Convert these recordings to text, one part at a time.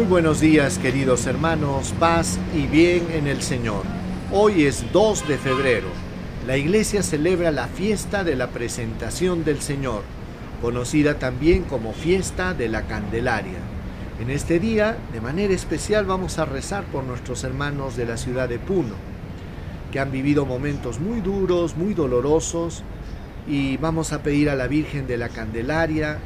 buenos días queridos hermanos, paz y bien en el Señor. Hoy es 2 de febrero. La iglesia celebra la fiesta de la presentación del Señor, conocida también como fiesta de la Candelaria. En este día, de manera especial, vamos a rezar por nuestros hermanos de la ciudad de Puno, que han vivido momentos muy duros, muy dolorosos, y vamos a pedir a la Virgen de la Candelaria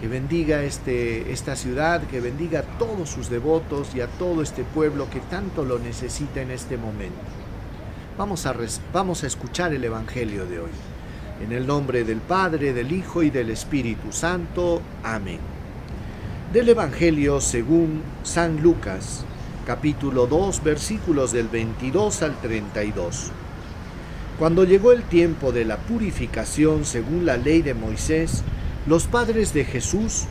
que bendiga este, esta ciudad, que bendiga a todos sus devotos y a todo este pueblo que tanto lo necesita en este momento. Vamos a, vamos a escuchar el Evangelio de hoy. En el nombre del Padre, del Hijo y del Espíritu Santo. Amén. Del Evangelio según San Lucas, capítulo 2, versículos del 22 al 32. Cuando llegó el tiempo de la purificación según la ley de Moisés, los padres de Jesús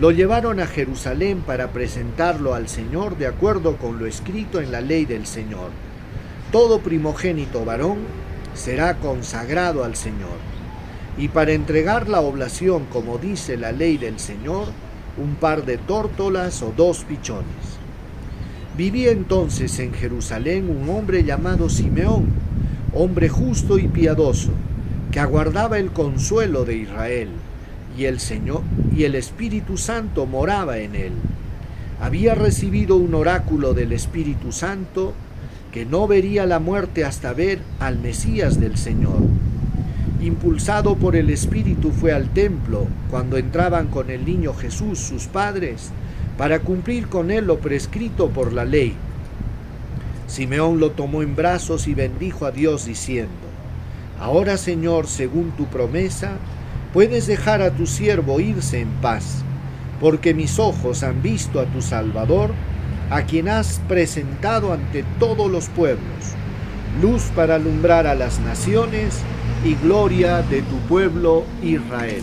lo llevaron a Jerusalén para presentarlo al Señor de acuerdo con lo escrito en la ley del Señor. Todo primogénito varón será consagrado al Señor. Y para entregar la oblación como dice la ley del Señor, un par de tórtolas o dos pichones. Vivía entonces en Jerusalén un hombre llamado Simeón, hombre justo y piadoso, que aguardaba el consuelo de Israel y el Señor y el Espíritu Santo moraba en él. Había recibido un oráculo del Espíritu Santo que no vería la muerte hasta ver al Mesías del Señor. Impulsado por el Espíritu fue al templo cuando entraban con el niño Jesús sus padres para cumplir con él lo prescrito por la ley. Simeón lo tomó en brazos y bendijo a Dios diciendo, Ahora Señor, según tu promesa, puedes dejar a tu siervo irse en paz, porque mis ojos han visto a tu Salvador, a quien has presentado ante todos los pueblos, luz para alumbrar a las naciones y gloria de tu pueblo Israel.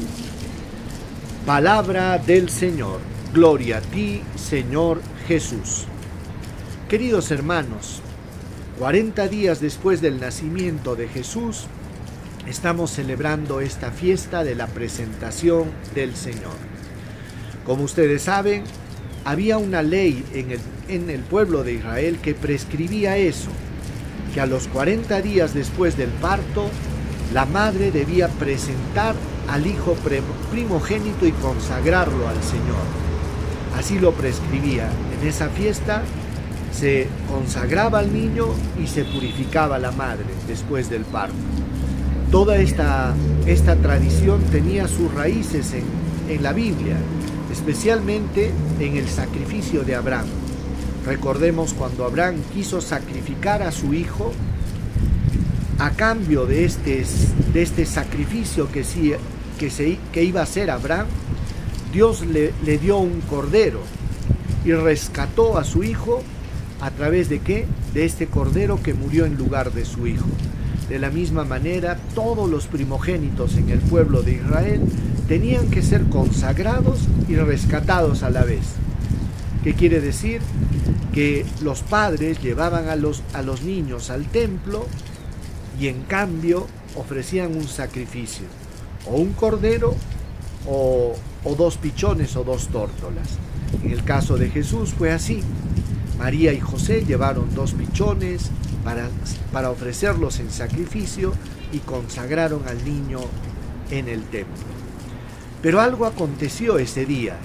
Palabra del Señor, gloria a ti, Señor Jesús. Queridos hermanos, 40 días después del nacimiento de Jesús, estamos celebrando esta fiesta de la presentación del Señor. Como ustedes saben, había una ley en el, pueblo de Israel que prescribía eso, que a los 40 días después del parto, la madre debía presentar al hijo primogénito y consagrarlo al Señor. Así lo prescribía. En esa fiesta se consagraba al niño y se purificaba la madre después del parto. Toda esta, esta tradición tenía sus raíces en, en la Biblia, especialmente en el sacrificio de Abraham. Recordemos cuando Abraham quiso sacrificar a su hijo, a cambio de este, de este sacrificio que, que, se, que iba a hacer Abraham, Dios le, le dio un cordero y rescató a su hijo a través de qué? De este cordero que murió en lugar de su hijo. De la misma manera, todos los primogénitos en el pueblo de Israel tenían que ser consagrados y rescatados a la vez. ¿Qué quiere decir? Que los padres llevaban a los, a los niños al templo y en cambio ofrecían un sacrificio, o un cordero o, o dos pichones o dos tórtolas. En el caso de Jesús fue así. María y José llevaron dos pichones para, para ofrecerlos en sacrificio y consagraron al niño en el templo. Pero algo aconteció ese día.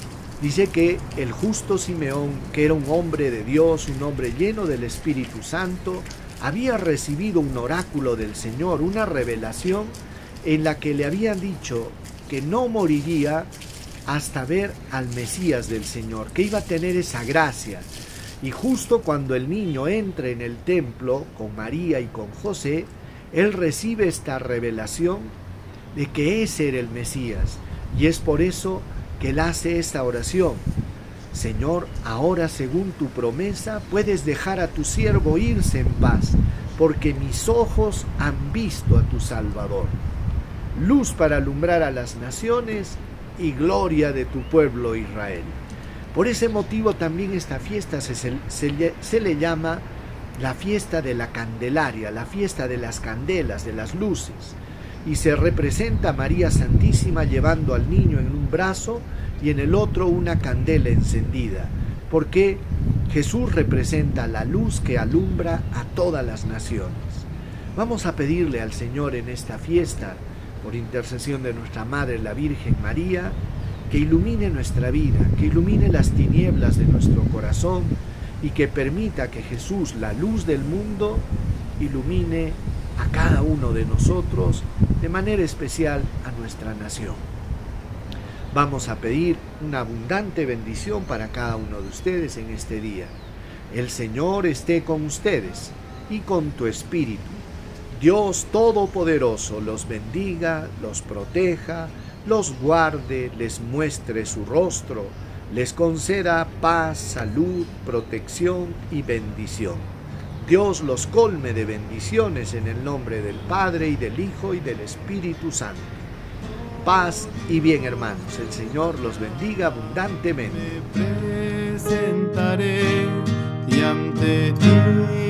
Dice que el justo Simeón, que era un hombre de Dios, un hombre lleno del Espíritu Santo, había recibido un oráculo del Señor, una revelación en la que le habían dicho que no moriría hasta ver al Mesías del Señor, que iba a tener esa gracia, y justo cuando el niño entra en el templo con María y con José, él recibe esta revelación de que ese era el Mesías. Y es por eso que él hace esta oración. Señor, ahora según tu promesa puedes dejar a tu siervo irse en paz, porque mis ojos han visto a tu Salvador. Luz para alumbrar a las naciones y gloria de tu pueblo Israel. Por ese motivo también esta fiesta se, le llama la fiesta de la Candelaria, la fiesta de las candelas, de las luces, y se representa a María Santísima llevando al niño en un brazo y en el otro una candela encendida, porque Jesús representa la luz que alumbra a todas las naciones. Vamos a pedirle al Señor en esta fiesta, por intercesión de nuestra Madre la Virgen María, que ilumine nuestra vida, que ilumine las tinieblas de nuestro corazón y que permita que Jesús, la luz del mundo, ilumine a cada uno de nosotros, de manera especial a nuestra nación. Vamos a pedir una abundante bendición para cada uno de ustedes en este día. El Señor esté con ustedes y con tu espíritu. Dios Todopoderoso los bendiga, los proteja, los guarde, les muestre su rostro, les conceda paz, salud, protección y bendición. Dios los colme de bendiciones en el nombre del Padre y del Hijo y del Espíritu Santo. Paz y bien hermanos, el Señor los bendiga abundantemente. presentaré y ante ti